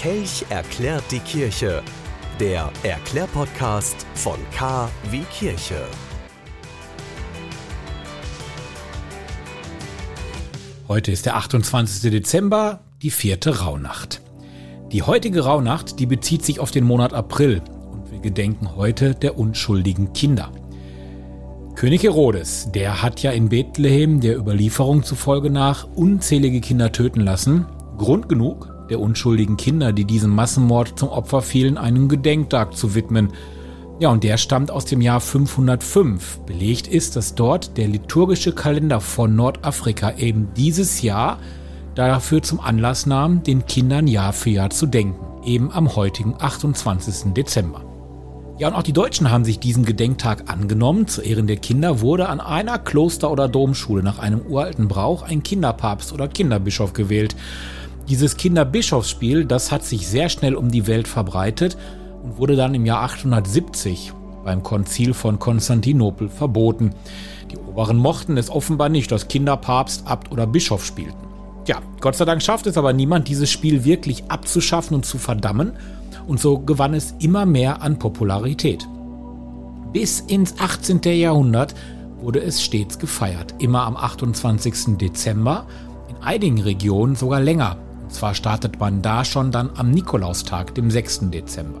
Kelch erklärt die Kirche. Der Erklärpodcast von K wie Kirche. Heute ist der 28. Dezember, die vierte Rauhnacht. Die heutige Rauhnacht, die bezieht sich auf den Monat April und wir gedenken heute der unschuldigen Kinder. König Herodes, der hat ja in Bethlehem der Überlieferung zufolge nach unzählige Kinder töten lassen. Grund genug, der unschuldigen Kinder, die diesem Massenmord zum Opfer fielen, einen Gedenktag zu widmen. Ja, und der stammt aus dem Jahr 505. Belegt ist, dass dort der liturgische Kalender von Nordafrika eben dieses Jahr dafür zum Anlass nahm, den Kindern Jahr für Jahr zu denken, eben am heutigen 28. Dezember. Ja, und auch die Deutschen haben sich diesen Gedenktag angenommen. Zu Ehren der Kinder wurde an einer Kloster- oder Domschule nach einem uralten Brauch ein Kinderpapst oder Kinderbischof gewählt. Dieses Kinderbischofsspiel, das hat sich sehr schnell um die Welt verbreitet und wurde dann im Jahr 870 beim Konzil von Konstantinopel verboten. Die Oberen mochten es offenbar nicht, dass Kinder Papst, Abt oder Bischof spielten. Ja, Gott sei Dank schafft es aber niemand, dieses Spiel wirklich abzuschaffen und zu verdammen und so gewann es immer mehr an Popularität. Bis ins 18. Jahrhundert wurde es stets gefeiert, immer am 28. Dezember, in einigen Regionen sogar länger. Und zwar startet man da schon dann am Nikolaustag, dem 6. Dezember.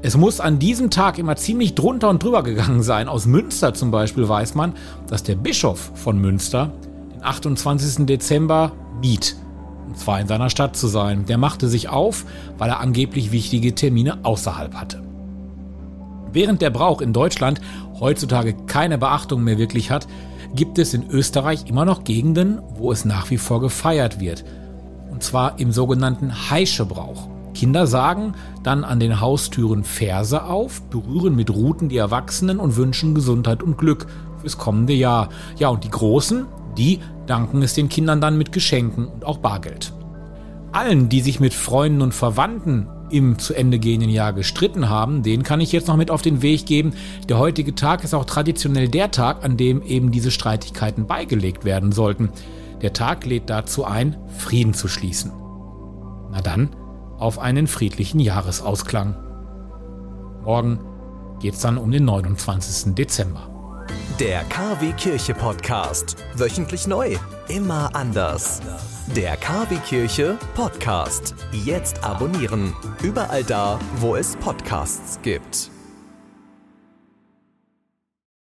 Es muss an diesem Tag immer ziemlich drunter und drüber gegangen sein. Aus Münster zum Beispiel weiß man, dass der Bischof von Münster den 28. Dezember miet und zwar in seiner Stadt zu sein. Der machte sich auf, weil er angeblich wichtige Termine außerhalb hatte. Während der Brauch in Deutschland heutzutage keine Beachtung mehr wirklich hat, gibt es in Österreich immer noch Gegenden, wo es nach wie vor gefeiert wird. Und zwar im sogenannten Heischebrauch. Kinder sagen dann an den Haustüren Verse auf, berühren mit Ruten die Erwachsenen und wünschen Gesundheit und Glück fürs kommende Jahr. Ja, und die Großen, die danken es den Kindern dann mit Geschenken und auch Bargeld. Allen, die sich mit Freunden und Verwandten im zu Ende gehenden Jahr gestritten haben, denen kann ich jetzt noch mit auf den Weg geben. Der heutige Tag ist auch traditionell der Tag, an dem eben diese Streitigkeiten beigelegt werden sollten. Der Tag lädt dazu ein, Frieden zu schließen. Na dann, auf einen friedlichen Jahresausklang. Morgen geht's dann um den 29. Dezember. Der KW Kirche Podcast. Wöchentlich neu. Immer anders. Der KW Kirche Podcast. Jetzt abonnieren. Überall da, wo es Podcasts gibt.